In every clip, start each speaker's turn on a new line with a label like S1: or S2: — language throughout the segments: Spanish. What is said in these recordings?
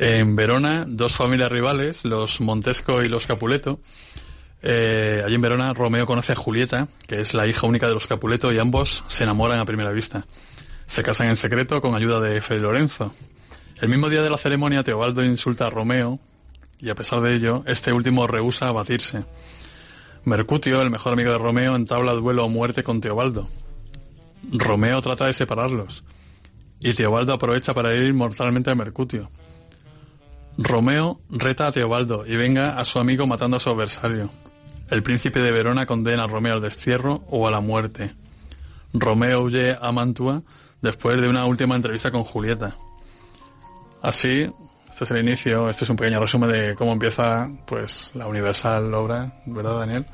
S1: En Verona, dos familias rivales, los Montesco y los Capuleto. Eh, allí en Verona, Romeo conoce a Julieta, que es la hija única de los Capuleto, y ambos se enamoran a primera vista. Se casan en secreto con ayuda de Fray Lorenzo. El mismo día de la ceremonia, Teobaldo insulta a Romeo, y a pesar de ello, este último rehúsa abatirse. Mercutio, el mejor amigo de Romeo, entabla duelo a muerte con Teobaldo. Romeo trata de separarlos, y Teobaldo aprovecha para ir mortalmente a Mercutio. Romeo reta a Teobaldo y venga a su amigo matando a su adversario. El príncipe de Verona condena a Romeo al destierro o a la muerte. Romeo huye a Mantua después de una última entrevista con Julieta. Así, este es el inicio, este es un pequeño resumen de cómo empieza pues la universal obra, ¿verdad Daniel?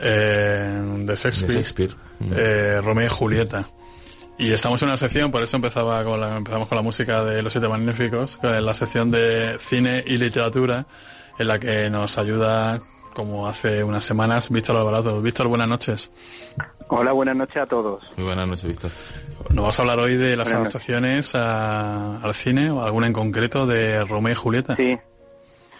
S1: Eh, de Shakespeare. Eh, Romeo y Julieta. Y estamos en una sección, por eso empezaba con la, empezamos con la música de Los Siete Magníficos, en la sección de cine y literatura, en la que nos ayuda, como hace unas semanas, Víctor Alvarado. Víctor, buenas noches.
S2: Hola, buenas noches a todos.
S3: Muy buenas noches, Víctor.
S1: Nos vamos a hablar hoy de las adaptaciones al cine, o alguna en concreto, de Romeo y Julieta.
S2: Sí,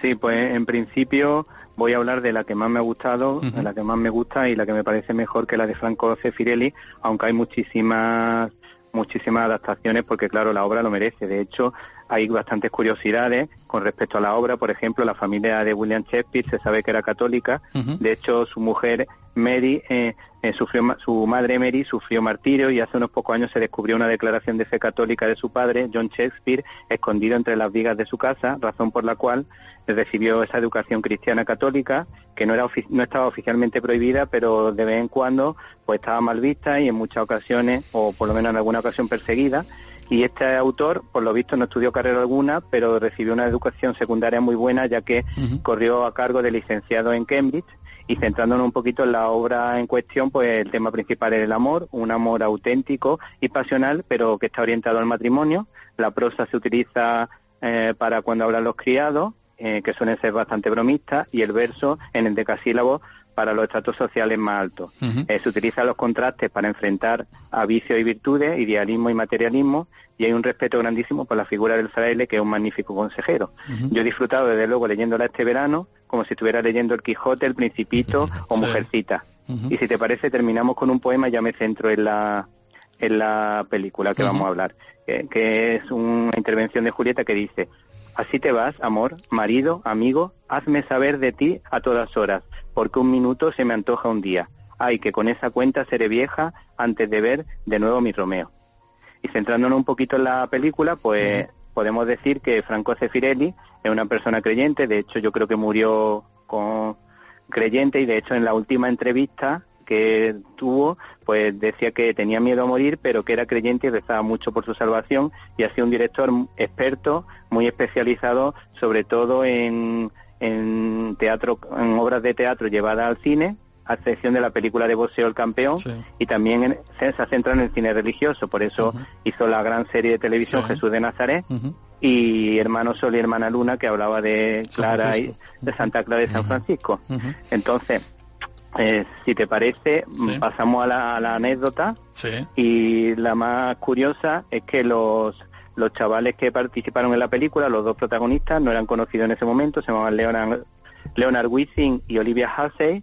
S2: sí, pues en principio voy a hablar de la que más me ha gustado, de la que más me gusta y la que me parece mejor que la de Franco Cefirelli, aunque hay muchísimas muchísimas adaptaciones porque claro, la obra lo merece. De hecho, hay bastantes curiosidades con respecto a la obra. Por ejemplo, la familia de William Shakespeare se sabe que era católica. De hecho, su mujer Mary eh, eh, sufrió, su madre Mary sufrió martirio y hace unos pocos años se descubrió una declaración de fe católica de su padre, John Shakespeare, escondido entre las vigas de su casa, razón por la cual recibió esa educación cristiana católica que no era no estaba oficialmente prohibida, pero de vez en cuando pues estaba mal vista y en muchas ocasiones o por lo menos en alguna ocasión perseguida. Y este autor, por lo visto, no estudió carrera alguna, pero recibió una educación secundaria muy buena, ya que corrió a cargo de licenciado en Cambridge y centrándonos un poquito en la obra en cuestión, pues el tema principal es el amor, un amor auténtico y pasional, pero que está orientado al matrimonio. La prosa se utiliza eh, para cuando hablan los criados, eh, que suelen ser bastante bromistas, y el verso en el decasílabo para los estratos sociales más altos. Eh, se utilizan los contrastes para enfrentar a vicios y virtudes, idealismo y materialismo, y hay un respeto grandísimo por la figura del fraile, que es un magnífico consejero. Yo he disfrutado, desde luego, leyéndola este verano, como si estuviera leyendo El Quijote, El Principito o Mujercita. Y si te parece, terminamos con un poema, ya me centro en la, en la película que vamos a hablar, que es una intervención de Julieta que dice, Así te vas, amor, marido, amigo, hazme saber de ti a todas horas, porque un minuto se me antoja un día. Ay, que con esa cuenta seré vieja antes de ver de nuevo mi Romeo. Y centrándonos un poquito en la película, pues podemos decir que Franco Cefirelli es una persona creyente, de hecho yo creo que murió con creyente y de hecho en la última entrevista que tuvo, pues decía que tenía miedo a morir, pero que era creyente y rezaba mucho por su salvación. Y ha sido un director experto, muy especializado, sobre todo en, en teatro, en obras de teatro llevadas al cine, a excepción de la película de Boxeo El Campeón, y también se ha centrado en el cine religioso, por eso hizo la gran serie de televisión Jesús de Nazaret, y Hermano Sol y Hermana Luna, que hablaba de Clara y de Santa Clara de San Francisco. Entonces, eh, si te parece, pasamos a la, anécdota. Y la más curiosa es que los, los chavales que participaron en la película, los dos protagonistas, no eran conocidos en ese momento, se llamaban Leonard, Leonard Wisin y Olivia Hussey.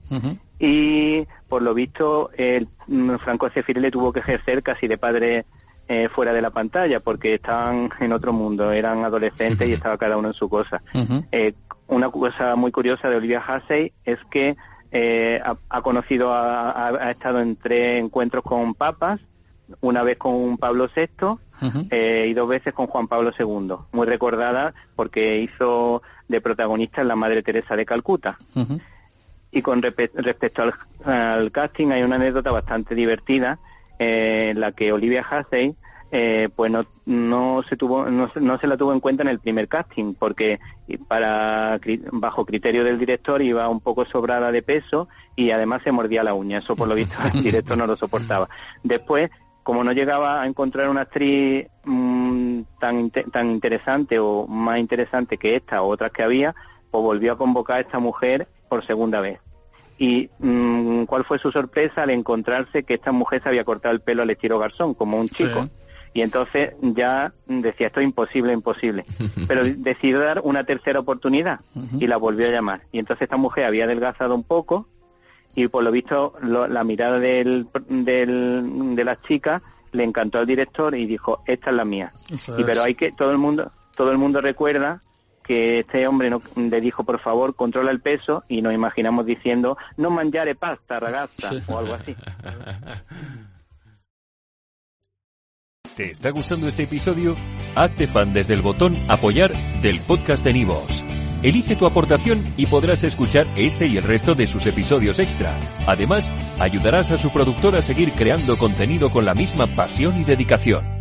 S2: Y por lo visto, el mm, Franco Cefirelli tuvo que ejercer casi de padre eh, fuera de la pantalla porque estaban en otro mundo, eran adolescentes y estaba cada uno en su cosa. Eh, una cosa muy curiosa de Olivia Hussey es que eh, ha, conocido, ha, estado en tres encuentros con papas, una vez con Pablo VI eh, y dos veces con Juan Pablo II, muy recordada porque hizo de protagonista en la Madre Teresa de Calcuta. Y con respecto al, casting hay una anécdota bastante divertida eh, en la que Olivia Hussey eh, pues no, no se tuvo no, no, se la tuvo en cuenta en el primer casting porque para bajo criterio del director iba un poco sobrada de peso y además se mordía la uña. Eso por lo visto el director no lo soportaba. Después como no llegaba a encontrar una actriz mm, tan tan interesante o más interesante que esta o otras que había pues volvió a convocar a esta mujer por segunda vez y mm, cuál fue su sorpresa al encontrarse que esta mujer se había cortado el pelo al estilo garzón como un chico Y entonces ya decía, esto es imposible, imposible. Pero decidió dar una tercera oportunidad y la volvió a llamar. Y entonces esta mujer había adelgazado un poco y por lo visto la mirada del, del, de las chicas le encantó al director y dijo, esta es la mía. y pero hay que, todo el mundo, todo el mundo recuerda que este hombre no, le dijo, por favor, controla el peso y nos imaginamos diciendo, no mangiare pasta, ragazza, o algo así.
S3: ¿Te está gustando este episodio? Hazte fan desde el botón apoyar del podcast de Nivos. Elige tu aportación y podrás escuchar este y el resto de sus episodios extra. Además, ayudarás a su productor a seguir creando contenido con la misma pasión y dedicación.